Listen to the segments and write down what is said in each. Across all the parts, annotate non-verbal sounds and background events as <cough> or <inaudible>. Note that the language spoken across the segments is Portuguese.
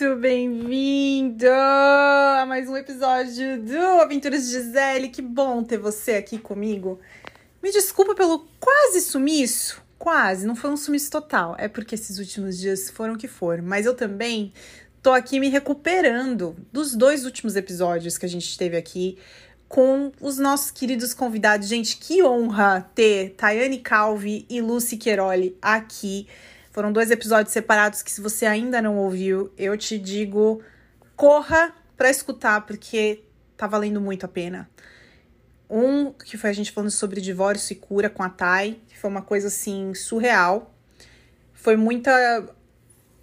muito bem-vindo a mais um episódio do Aventuras de Gisele. Que bom ter você aqui comigo. Me desculpa pelo quase sumiço, quase, não foi um sumiço total. É porque esses últimos dias foram o que foram, mas eu também tô aqui me recuperando dos dois últimos episódios que a gente teve aqui com os nossos queridos convidados. Gente, que honra ter Tayane Calvi e Lucy Queroli aqui foram dois episódios separados que, se você ainda não ouviu, eu te digo, corra para escutar, porque tá valendo muito a pena. Um que foi a gente falando sobre divórcio e cura com a Thay, que foi uma coisa assim surreal. Foi muita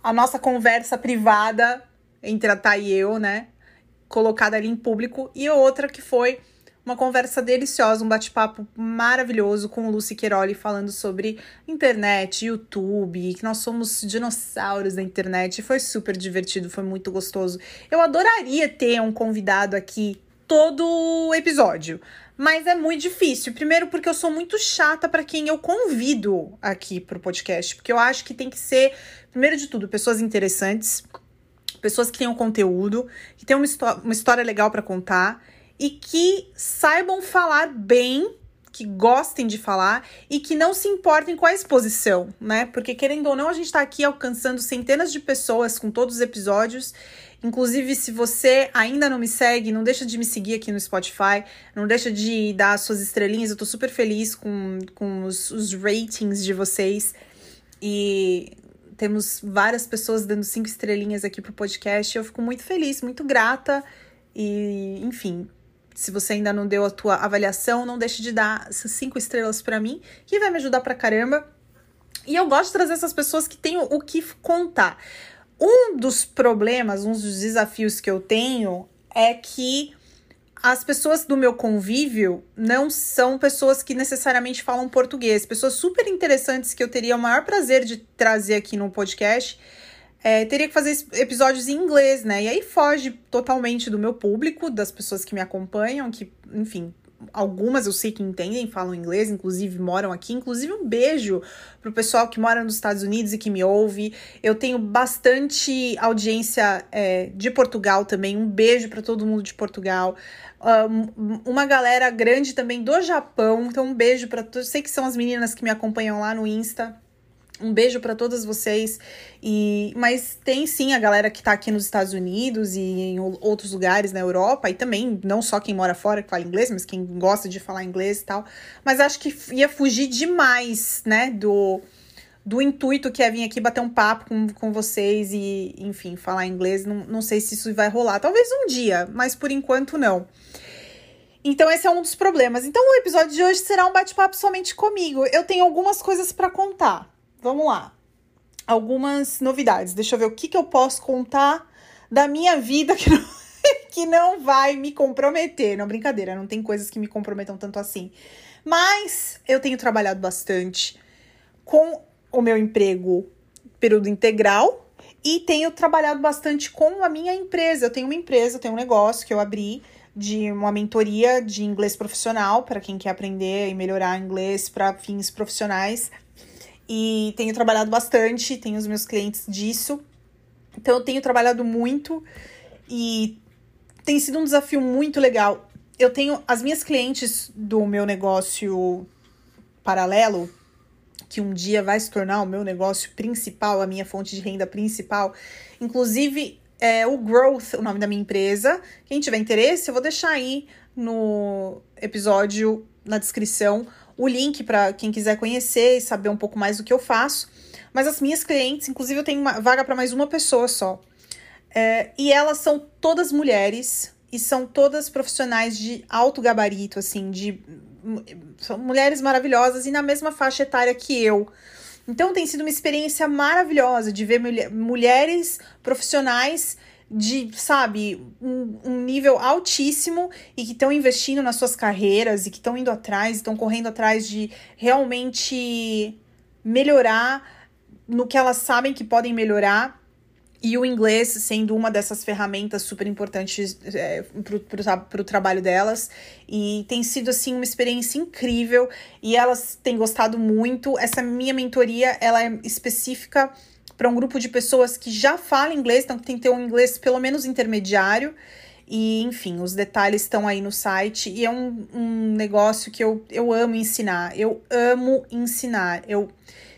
a nossa conversa privada entre a Thay e eu, né? Colocada ali em público. E outra que foi uma conversa deliciosa, um bate-papo maravilhoso com o Lucy Queiroli falando sobre internet, YouTube, que nós somos dinossauros da internet. Foi super divertido, foi muito gostoso. Eu adoraria ter um convidado aqui todo episódio. Mas é muito difícil. Primeiro, porque eu sou muito chata para quem eu convido aqui pro podcast. Porque eu acho que tem que ser, primeiro de tudo, pessoas interessantes, pessoas que tenham conteúdo, que tenham uma, uma história legal para contar e que saibam falar bem, que gostem de falar e que não se importem com a exposição, né? Porque querendo ou não, a gente tá aqui alcançando centenas de pessoas com todos os episódios. Inclusive, se você ainda não me segue, não deixa de me seguir aqui no Spotify, não deixa de dar suas estrelinhas. Eu tô super feliz com, com os, os ratings de vocês. E temos várias pessoas dando cinco estrelinhas aqui pro podcast. Eu fico muito feliz, muito grata. E, enfim, se você ainda não deu a tua avaliação, não deixe de dar cinco estrelas para mim, que vai me ajudar pra caramba. E eu gosto de trazer essas pessoas que têm o que contar. Um dos problemas, um dos desafios que eu tenho é que as pessoas do meu convívio não são pessoas que necessariamente falam português, pessoas super interessantes que eu teria o maior prazer de trazer aqui no podcast é, teria que fazer episódios em inglês, né? E aí foge totalmente do meu público, das pessoas que me acompanham, que, enfim, algumas eu sei que entendem, falam inglês, inclusive moram aqui. Inclusive, um beijo pro pessoal que mora nos Estados Unidos e que me ouve. Eu tenho bastante audiência é, de Portugal também. Um beijo para todo mundo de Portugal. Um, uma galera grande também do Japão. Então, um beijo para todos. Sei que são as meninas que me acompanham lá no Insta. Um beijo para todas vocês. E mas tem sim a galera que tá aqui nos Estados Unidos e em outros lugares na Europa e também não só quem mora fora que fala inglês, mas quem gosta de falar inglês e tal. Mas acho que ia fugir demais, né, do do intuito que é vir aqui bater um papo com, com vocês e, enfim, falar inglês. Não, não sei se isso vai rolar. Talvez um dia, mas por enquanto não. Então, esse é um dos problemas. Então, o episódio de hoje será um bate-papo somente comigo. Eu tenho algumas coisas para contar vamos lá. Algumas novidades. Deixa eu ver o que, que eu posso contar da minha vida que não, <laughs> que não vai me comprometer. Não, brincadeira, não tem coisas que me comprometam tanto assim. Mas eu tenho trabalhado bastante com o meu emprego período integral e tenho trabalhado bastante com a minha empresa. Eu tenho uma empresa, eu tenho um negócio que eu abri de uma mentoria de inglês profissional para quem quer aprender e melhorar inglês para fins profissionais e tenho trabalhado bastante, tenho os meus clientes disso. Então eu tenho trabalhado muito e tem sido um desafio muito legal. Eu tenho as minhas clientes do meu negócio paralelo, que um dia vai se tornar o meu negócio principal, a minha fonte de renda principal. Inclusive, é o Growth, o nome da minha empresa. Quem tiver interesse, eu vou deixar aí no episódio, na descrição, o link para quem quiser conhecer e saber um pouco mais do que eu faço. Mas as minhas clientes, inclusive eu tenho uma vaga para mais uma pessoa só. É, e elas são todas mulheres e são todas profissionais de alto gabarito, assim, de são mulheres maravilhosas e na mesma faixa etária que eu. Então tem sido uma experiência maravilhosa de ver mulheres profissionais de, sabe, um, um nível altíssimo e que estão investindo nas suas carreiras e que estão indo atrás, estão correndo atrás de realmente melhorar no que elas sabem que podem melhorar. E o inglês sendo uma dessas ferramentas super importantes é, para o trabalho delas. E tem sido, assim, uma experiência incrível. E elas têm gostado muito. Essa minha mentoria, ela é específica para um grupo de pessoas que já falam inglês, então tem que ter um inglês pelo menos intermediário. E, enfim, os detalhes estão aí no site. E é um, um negócio que eu, eu amo ensinar. Eu amo ensinar. Eu,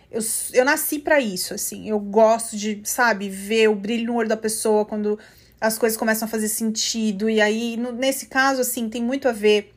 eu, eu nasci para isso, assim. Eu gosto de, sabe, ver o brilho no olho da pessoa quando as coisas começam a fazer sentido. E aí, no, nesse caso, assim, tem muito a ver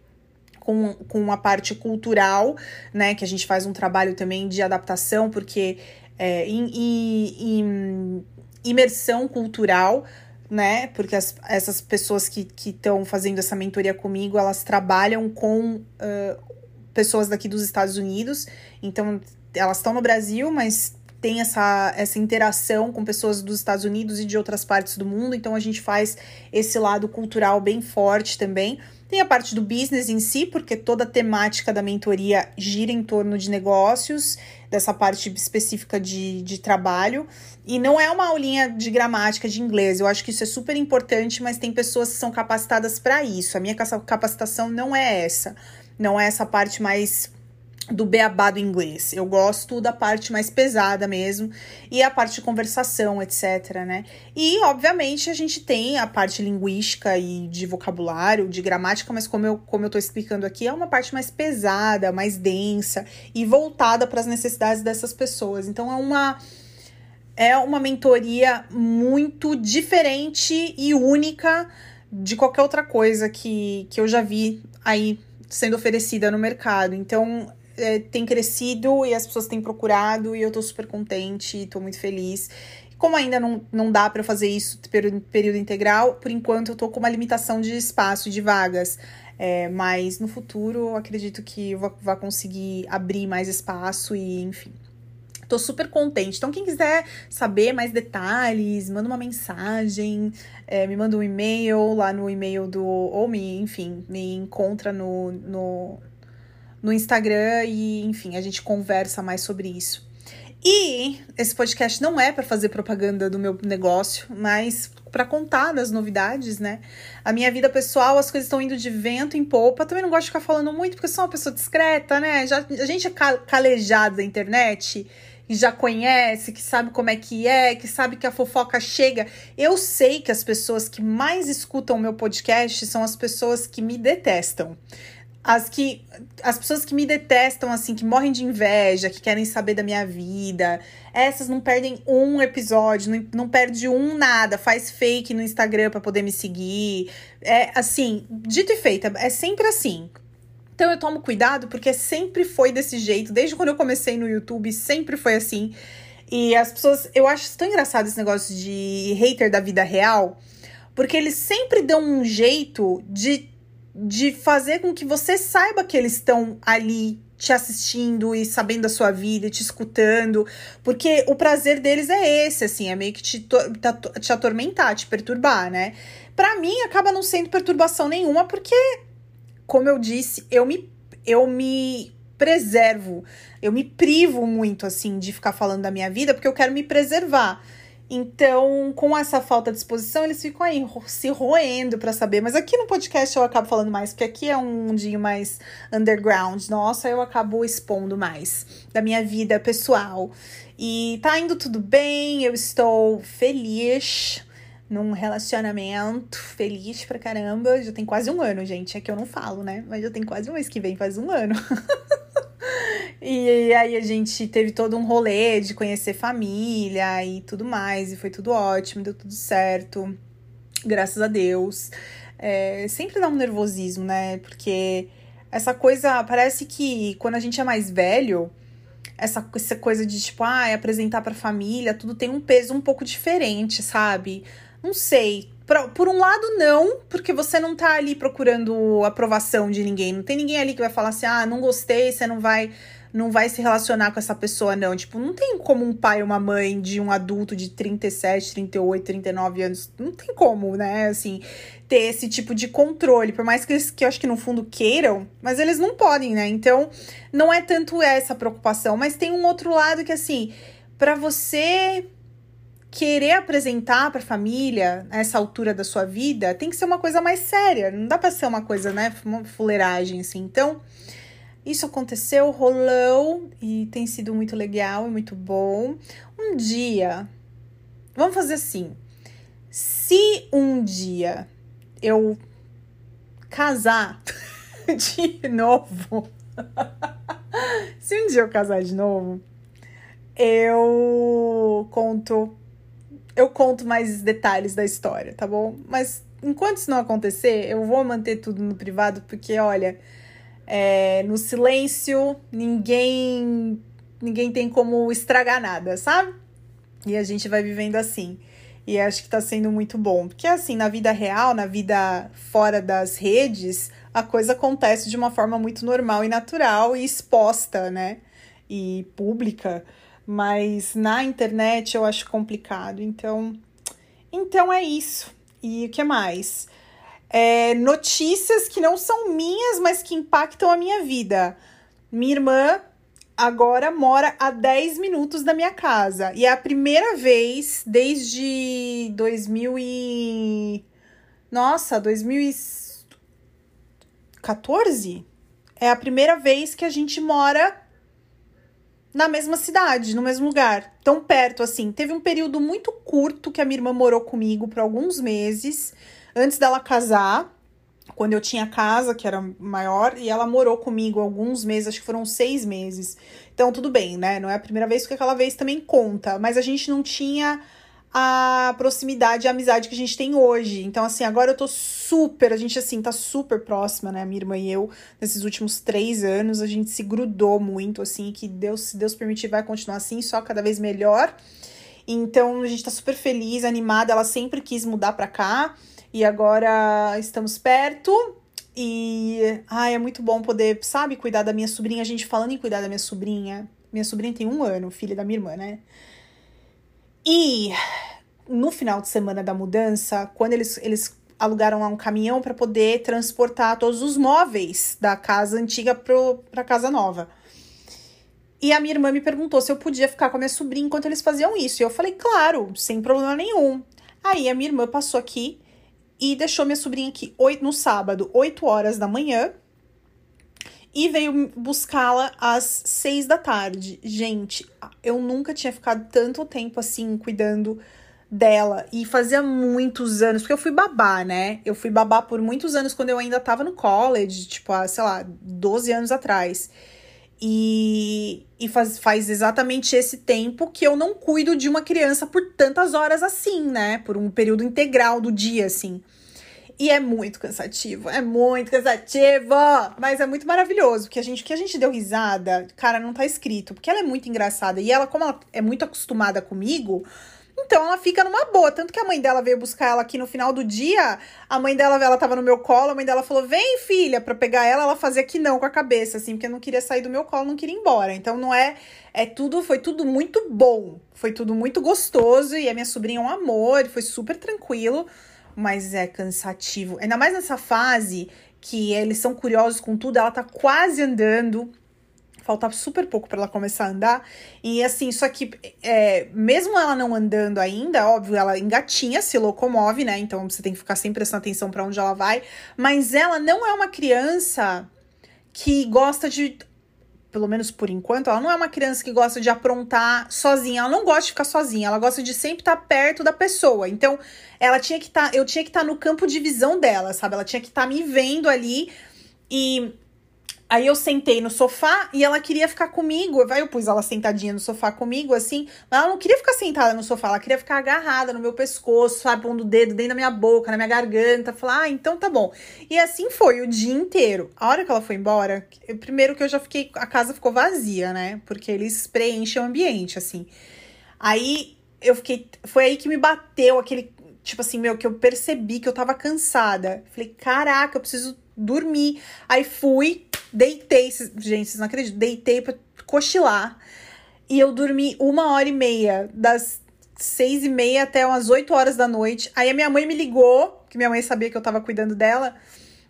com, com a parte cultural, né? Que a gente faz um trabalho também de adaptação, porque é, em, imersão cultural, né? Porque as, essas pessoas que estão fazendo essa mentoria comigo, elas trabalham com uh, pessoas daqui dos Estados Unidos. Então, elas estão no Brasil, mas tem essa, essa interação com pessoas dos Estados Unidos e de outras partes do mundo. Então, a gente faz esse lado cultural bem forte também. Tem a parte do business em si, porque toda a temática da mentoria gira em torno de negócios, dessa parte específica de, de trabalho. E não é uma aulinha de gramática de inglês. Eu acho que isso é super importante, mas tem pessoas que são capacitadas para isso. A minha capacitação não é essa. Não é essa parte mais do beabá do inglês. Eu gosto da parte mais pesada mesmo e a parte de conversação, etc, né? E, obviamente, a gente tem a parte linguística e de vocabulário, de gramática, mas como eu, como eu tô explicando aqui, é uma parte mais pesada, mais densa e voltada para as necessidades dessas pessoas. Então, é uma é uma mentoria muito diferente e única de qualquer outra coisa que, que eu já vi aí sendo oferecida no mercado. Então, é, tem crescido e as pessoas têm procurado e eu tô super contente, tô muito feliz. Como ainda não, não dá para fazer isso período, período integral, por enquanto eu tô com uma limitação de espaço, de vagas. É, mas no futuro eu acredito que eu vou, conseguir abrir mais espaço e, enfim. Tô super contente. Então, quem quiser saber mais detalhes, manda uma mensagem, é, me manda um e-mail lá no e-mail do. Ou me, enfim, me encontra no, no, no Instagram e, enfim, a gente conversa mais sobre isso. E esse podcast não é para fazer propaganda do meu negócio, mas para contar das novidades, né? A minha vida pessoal, as coisas estão indo de vento em polpa. Também não gosto de ficar falando muito, porque eu sou uma pessoa discreta, né? Já, a gente é calejado da internet e já conhece, que sabe como é que é, que sabe que a fofoca chega. Eu sei que as pessoas que mais escutam o meu podcast são as pessoas que me detestam as que as pessoas que me detestam assim, que morrem de inveja, que querem saber da minha vida, essas não perdem um episódio, não, não perde um nada, faz fake no Instagram para poder me seguir. É assim, dito e feito, é sempre assim. Então eu tomo cuidado porque sempre foi desse jeito, desde quando eu comecei no YouTube, sempre foi assim. E as pessoas, eu acho tão engraçado esse negócio de hater da vida real, porque eles sempre dão um jeito de de fazer com que você saiba que eles estão ali te assistindo e sabendo da sua vida, te escutando, porque o prazer deles é esse, assim, é meio que te, te atormentar, te perturbar, né? Para mim acaba não sendo perturbação nenhuma, porque como eu disse, eu me eu me preservo, eu me privo muito assim de ficar falando da minha vida, porque eu quero me preservar. Então, com essa falta de exposição, eles ficam aí se roendo para saber. Mas aqui no podcast eu acabo falando mais, porque aqui é um mundinho mais underground. Nossa, eu acabo expondo mais da minha vida pessoal. E tá indo tudo bem, eu estou feliz num relacionamento, feliz pra caramba. Já tem quase um ano, gente. É que eu não falo, né? Mas já tem quase um mês que vem, faz um ano. <laughs> E aí a gente teve todo um rolê de conhecer família e tudo mais, e foi tudo ótimo, deu tudo certo, graças a Deus. É, sempre dá um nervosismo, né? Porque essa coisa, parece que quando a gente é mais velho, essa, essa coisa de tipo, ah, apresentar pra família, tudo tem um peso um pouco diferente, sabe? Não sei. Por, por um lado, não, porque você não tá ali procurando aprovação de ninguém. Não tem ninguém ali que vai falar assim, ah, não gostei, você não vai não vai se relacionar com essa pessoa, não. Tipo, não tem como um pai ou uma mãe de um adulto de 37, 38, 39 anos. Não tem como, né? Assim, ter esse tipo de controle. Por mais que eles, que eu acho que no fundo queiram, mas eles não podem, né? Então, não é tanto essa preocupação. Mas tem um outro lado que, assim, para você querer apresentar para a família essa altura da sua vida, tem que ser uma coisa mais séria. Não dá para ser uma coisa, né, uma fuleiragem assim. Então, Isso aconteceu, rolou e tem sido muito legal e muito bom. Um dia, vamos fazer assim: se um dia eu casar <laughs> de novo, <laughs> se um dia eu casar de novo, eu conto eu conto mais detalhes da história, tá bom? Mas enquanto isso não acontecer, eu vou manter tudo no privado, porque olha, é, no silêncio ninguém ninguém tem como estragar nada, sabe? E a gente vai vivendo assim. E acho que tá sendo muito bom. Porque assim, na vida real, na vida fora das redes, a coisa acontece de uma forma muito normal e natural e exposta, né? E pública. Mas na internet eu acho complicado. Então, então é isso. E o que mais? É, notícias que não são minhas, mas que impactam a minha vida. Minha irmã agora mora a 10 minutos da minha casa. E é a primeira vez desde 2000 e... Nossa, 2014? É a primeira vez que a gente mora na mesma cidade, no mesmo lugar, tão perto assim. Teve um período muito curto que a minha irmã morou comigo por alguns meses, antes dela casar quando eu tinha casa, que era maior, e ela morou comigo alguns meses, acho que foram seis meses. Então, tudo bem, né? Não é a primeira vez, porque aquela vez também conta. Mas a gente não tinha a proximidade e a amizade que a gente tem hoje. Então, assim, agora eu tô super, a gente, assim, tá super próxima, né? Minha irmã e eu, nesses últimos três anos, a gente se grudou muito, assim, que Deus, se Deus permitir, vai continuar assim, só cada vez melhor. Então, a gente tá super feliz, animada. Ela sempre quis mudar pra cá. E agora estamos perto. E ai, é muito bom poder, sabe, cuidar da minha sobrinha. A gente falando em cuidar da minha sobrinha. Minha sobrinha tem um ano, filha da minha irmã, né? E no final de semana da mudança, quando eles, eles alugaram lá um caminhão para poder transportar todos os móveis da casa antiga para casa nova. E a minha irmã me perguntou se eu podia ficar com a minha sobrinha enquanto eles faziam isso. E eu falei, claro, sem problema nenhum. Aí a minha irmã passou aqui e deixou minha sobrinha aqui no sábado, 8 horas da manhã. E veio buscá-la às 6 da tarde. Gente, eu nunca tinha ficado tanto tempo assim cuidando dela. E fazia muitos anos, porque eu fui babá, né? Eu fui babá por muitos anos quando eu ainda tava no college, tipo, há, sei lá, 12 anos atrás. E, e faz, faz exatamente esse tempo que eu não cuido de uma criança por tantas horas assim, né? Por um período integral do dia, assim. E é muito cansativo, é muito cansativo, mas é muito maravilhoso, porque a gente que a gente deu risada, cara, não tá escrito, porque ela é muito engraçada e ela como ela é muito acostumada comigo, então ela fica numa boa. Tanto que a mãe dela veio buscar ela aqui no final do dia. A mãe dela, ela tava no meu colo. A mãe dela falou: Vem, filha, pra pegar ela. Ela fazia que não com a cabeça, assim, porque não queria sair do meu colo, não queria ir embora. Então não é. É tudo, foi tudo muito bom. Foi tudo muito gostoso. E a minha sobrinha é um amor, foi super tranquilo. Mas é cansativo. Ainda mais nessa fase que eles são curiosos com tudo. Ela tá quase andando faltava super pouco para ela começar a andar. E assim, só que é, mesmo ela não andando ainda, óbvio, ela engatinha, se locomove, né? Então você tem que ficar sempre prestando atenção para onde ela vai. Mas ela não é uma criança que gosta de. Pelo menos por enquanto, ela não é uma criança que gosta de aprontar sozinha. Ela não gosta de ficar sozinha, ela gosta de sempre estar perto da pessoa. Então, ela tinha que estar. Tá, eu tinha que estar tá no campo de visão dela, sabe? Ela tinha que estar tá me vendo ali. E Aí eu sentei no sofá e ela queria ficar comigo. Aí eu pus ela sentadinha no sofá comigo, assim. Mas ela não queria ficar sentada no sofá, ela queria ficar agarrada no meu pescoço, sabe? Pondo o dedo dentro da minha boca, na minha garganta. Falar, ah, então tá bom. E assim foi o dia inteiro. A hora que ela foi embora, primeiro que eu já fiquei. A casa ficou vazia, né? Porque eles preenchem o ambiente, assim. Aí eu fiquei. Foi aí que me bateu aquele. Tipo assim, meu, que eu percebi que eu tava cansada. Falei, caraca, eu preciso dormir. Aí fui, deitei, gente, vocês não acreditam, deitei pra cochilar. E eu dormi uma hora e meia, das seis e meia até umas oito horas da noite. Aí a minha mãe me ligou, que minha mãe sabia que eu tava cuidando dela.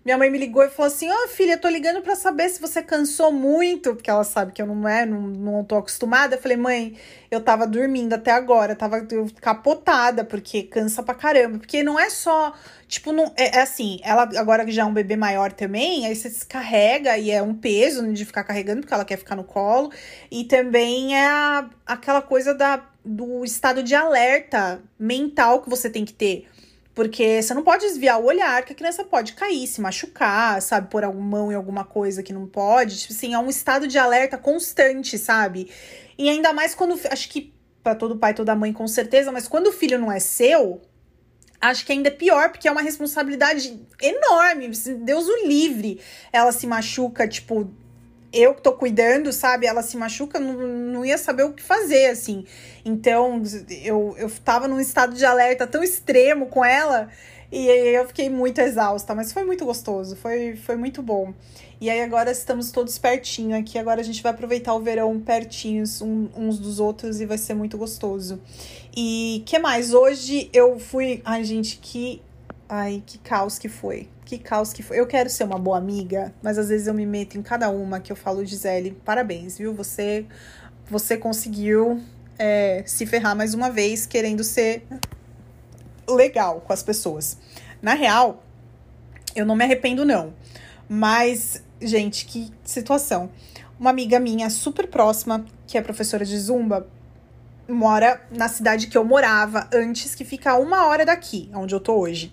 Minha mãe me ligou e falou assim: Ó, oh, filha, tô ligando para saber se você cansou muito, porque ela sabe que eu não é, não, não tô acostumada. Eu falei, mãe, eu tava dormindo até agora, tava capotada, porque cansa pra caramba. Porque não é só, tipo, não, é, é assim, ela agora que já é um bebê maior também, aí você descarrega e é um peso de ficar carregando, porque ela quer ficar no colo. E também é a, aquela coisa da, do estado de alerta mental que você tem que ter. Porque você não pode desviar o olhar, que a criança pode cair, se machucar, sabe? Pôr a mão em alguma coisa que não pode. Tipo assim, é um estado de alerta constante, sabe? E ainda mais quando. Acho que para todo pai, toda mãe, com certeza, mas quando o filho não é seu, acho que ainda é pior, porque é uma responsabilidade enorme. Deus o livre. Ela se machuca, tipo, eu que tô cuidando, sabe? Ela se machuca, não, não ia saber o que fazer, assim. Então, eu, eu tava num estado de alerta tão extremo com ela e eu fiquei muito exausta, mas foi muito gostoso, foi, foi muito bom. E aí agora estamos todos pertinho aqui, agora a gente vai aproveitar o verão pertinhos um, uns dos outros e vai ser muito gostoso. E que mais? Hoje eu fui. Ai, gente, que. Ai, que caos que foi que caos que foi. Eu quero ser uma boa amiga, mas às vezes eu me meto em cada uma que eu falo, Gisele, parabéns, viu? Você, você conseguiu é, se ferrar mais uma vez querendo ser legal com as pessoas. Na real, eu não me arrependo, não. Mas, gente, que situação. Uma amiga minha super próxima, que é professora de zumba, mora na cidade que eu morava antes, que fica a uma hora daqui, onde eu tô hoje.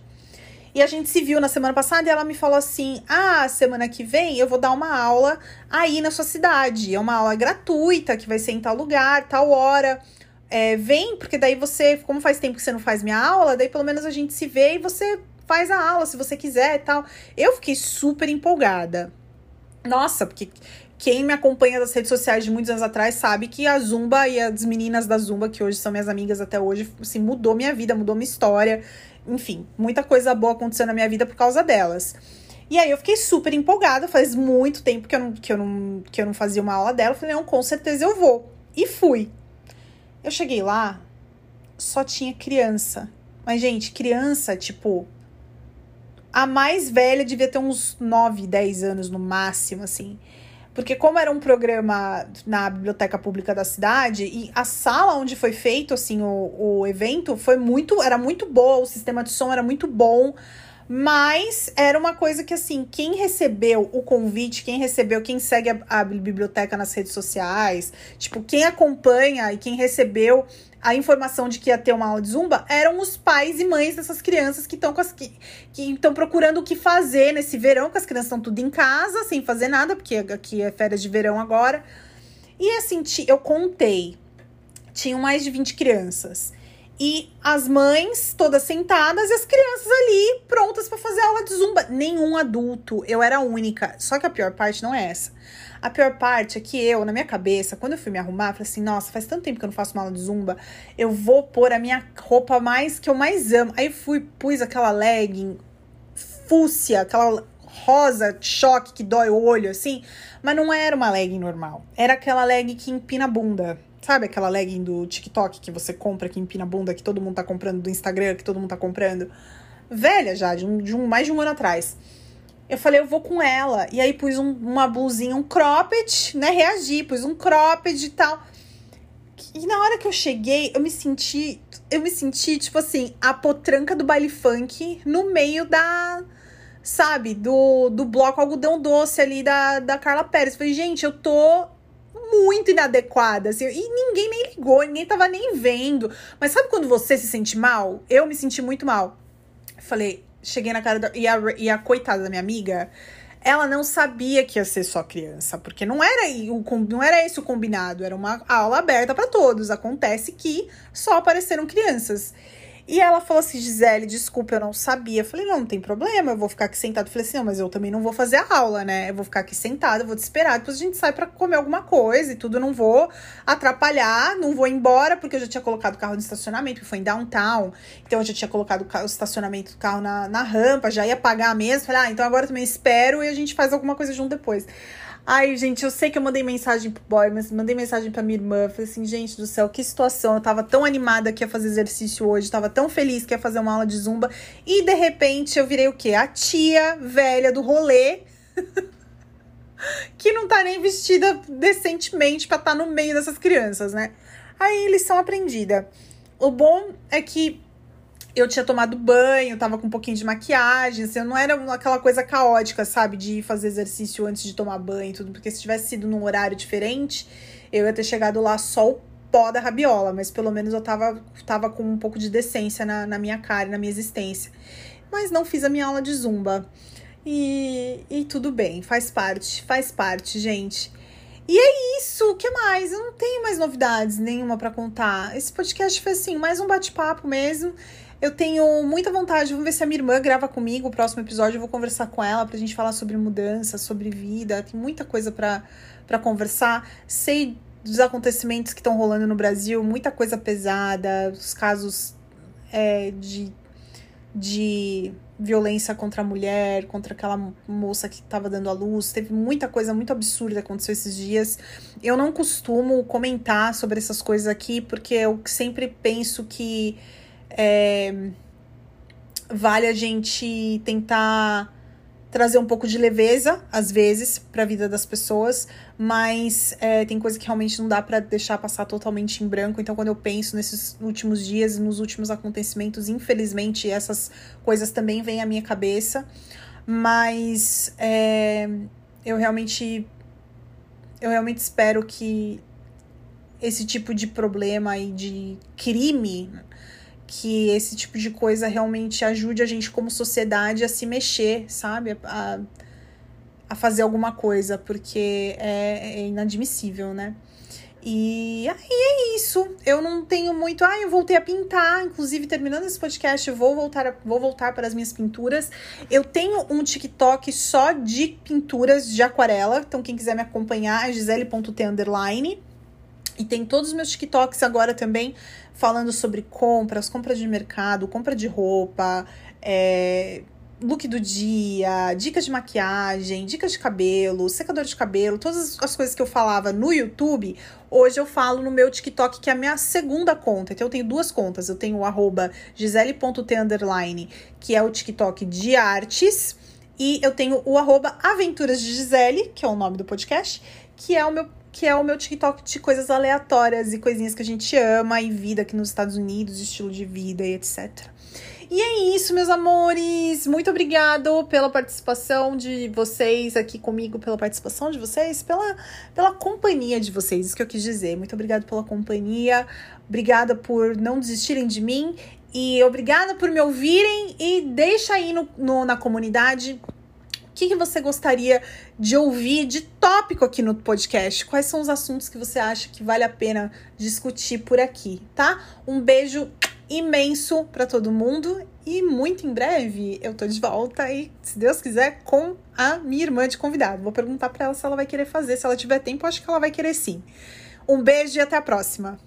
E a gente se viu na semana passada e ela me falou assim: Ah, semana que vem eu vou dar uma aula aí na sua cidade. É uma aula gratuita que vai ser em tal lugar, tal hora. É, vem, porque daí você, como faz tempo que você não faz minha aula, daí pelo menos a gente se vê e você faz a aula se você quiser e tal. Eu fiquei super empolgada. Nossa, porque quem me acompanha das redes sociais de muitos anos atrás sabe que a Zumba e as meninas da Zumba, que hoje são minhas amigas até hoje, assim, mudou minha vida, mudou minha história enfim, muita coisa boa aconteceu na minha vida por causa delas. E aí eu fiquei super empolgada, faz muito tempo que eu não, que eu não, que eu não fazia uma aula dela. Falei, não, com certeza eu vou. E fui. Eu cheguei lá, só tinha criança. Mas, gente, criança, tipo. A mais velha devia ter uns 9, 10 anos no máximo, assim. Porque como era um programa na biblioteca pública da cidade e a sala onde foi feito assim o, o evento foi muito era muito boa, o sistema de som era muito bom. Mas era uma coisa que, assim, quem recebeu o convite, quem recebeu, quem segue a, a, biblioteca nas redes sociais, tipo, quem acompanha e quem recebeu a informação de que ia ter uma aula de zumba eram os pais e mães dessas crianças que estão que estão procurando o que fazer nesse verão, que as crianças estão tudo em casa, sem fazer nada, porque aqui é férias de verão agora. E assim, eu contei, tinham mais de 20 crianças. E as mães todas sentadas e as crianças ali prontas para fazer aula de zumba. Nenhum adulto, eu era a única. Só que a pior parte não é essa. A pior parte é que eu, na minha cabeça, quando eu fui me arrumar, falei assim: nossa, faz tanto tempo que eu não faço uma aula de zumba, eu vou pôr a minha roupa mais que eu mais amo. Aí fui, pus aquela legging fúcsia, aquela rosa choque que dói o olho, assim. Mas não era uma legging normal. Era aquela legging que empina a bunda. Sabe aquela legging do TikTok que você compra, que empina a bunda, que todo mundo tá comprando, do Instagram, que todo mundo tá comprando? Velha já, de, um, de um, mais de um ano atrás. Eu falei, eu vou com ela. E aí pus um, uma blusinha, um cropped, né? Reagi, pus um cropped e tal. E na hora que eu cheguei, eu me senti. Eu me senti, tipo assim, a potranca do baile funk no meio da. Sabe, do, do bloco algodão doce ali da, da Carla Pérez. falei, gente, eu tô muito inadequada, assim, e ninguém nem ligou, ninguém tava nem vendo. Mas sabe quando você se sente mal? Eu me senti muito mal. Falei, cheguei na cara da. E a, e a coitada da minha amiga, ela não sabia que ia ser só criança, porque não era, o, não era esse o combinado, era uma aula aberta para todos. Acontece que só apareceram crianças. E ela falou assim: Gisele, desculpa, eu não sabia. Eu falei: não, não tem problema, eu vou ficar aqui sentado. Eu falei assim: não, mas eu também não vou fazer a aula, né? Eu vou ficar aqui sentada, vou te esperar. Depois a gente sai para comer alguma coisa e tudo. Não vou atrapalhar, não vou embora, porque eu já tinha colocado o carro no estacionamento, que foi em downtown. Então eu já tinha colocado o, estacionamento do carro na, na rampa, já ia pagar mesmo. Falei: ah, então agora também espero e a gente faz alguma coisa junto depois. Ai, gente, eu sei que eu mandei mensagem pro boy, mas mandei mensagem pra minha irmã. Falei assim, gente do céu, que situação. Eu tava tão animada que ia fazer exercício hoje, tava tão feliz que ia fazer uma aula de zumba. E de repente eu virei o quê? A tia velha do rolê. <laughs> que não tá nem vestida decentemente para estar tá no meio dessas crianças, né? Aí lição aprendida. O bom é que eu tinha tomado banho, tava com um pouquinho de maquiagem, assim, não era aquela coisa caótica, sabe, de fazer exercício antes de tomar banho e tudo, porque se tivesse sido num horário diferente, eu ia ter chegado lá só o pó da rabiola, mas pelo menos eu tava, tava com um pouco de decência na, na minha cara, na minha existência. Mas não fiz a minha aula de zumba. E, e tudo bem, faz parte, faz parte, gente. E é isso, o que mais? Eu não tenho mais novidades nenhuma para contar. Esse podcast foi assim, mais um bate-papo mesmo. Eu tenho muita vontade, vamos ver se a minha irmã grava comigo o próximo episódio. Eu vou conversar com ela pra gente falar sobre mudança, sobre vida. Tem muita coisa para conversar. Sei dos acontecimentos que estão rolando no Brasil, muita coisa pesada, os casos é, de, de violência contra a mulher, contra aquela moça que estava dando a luz. Teve muita coisa muito absurda que aconteceu esses dias. Eu não costumo comentar sobre essas coisas aqui, porque eu sempre penso que é, vale a gente tentar trazer um pouco de leveza, às vezes, para a vida das pessoas, mas é, tem coisa que realmente não dá para deixar passar totalmente em branco. Então, quando eu penso nesses últimos dias, nos últimos acontecimentos, infelizmente, essas coisas também vêm à minha cabeça, mas é, eu realmente. Eu realmente espero que esse tipo de problema e de crime que esse tipo de coisa realmente ajude a gente como sociedade a se mexer, sabe? A, a fazer alguma coisa, porque é, é inadmissível, né? E aí é isso. Eu não tenho muito. Ah, eu voltei a pintar. Inclusive, terminando esse podcast, eu vou voltar, a... vou voltar para as minhas pinturas. Eu tenho um TikTok só de pinturas de aquarela. Então, quem quiser me acompanhar é gisele.t underline. E tem todos os meus TikToks agora também falando sobre compras, compras de mercado, compra de roupa, é, look do dia, dicas de maquiagem, dicas de cabelo, secador de cabelo, todas as coisas que eu falava no YouTube, hoje eu falo no meu TikTok, que é a minha segunda conta. Então eu tenho duas contas. Eu tenho o arroba gisele.t que é o TikTok de artes, e eu tenho o arroba aventuras de Gisele, que é o nome do podcast, que é o meu que é o meu TikTok de coisas aleatórias e coisinhas que a gente ama e vida aqui nos Estados Unidos, estilo de vida e etc. E é isso, meus amores. Muito obrigado pela participação de vocês aqui comigo, pela participação de vocês, pela, pela companhia de vocês, isso que eu quis dizer. Muito obrigado pela companhia. Obrigada por não desistirem de mim. E obrigada por me ouvirem. E deixa aí no, no na comunidade que, que você gostaria de ouvir de tópico aqui no podcast? Quais são os assuntos que você acha que vale a pena discutir por aqui, tá? Um beijo imenso para todo mundo e muito em breve eu tô de volta e, se Deus quiser, com a minha irmã de convidado. Vou perguntar para ela se ela vai querer fazer, se ela tiver tempo, acho que ela vai querer sim. Um beijo e até a próxima.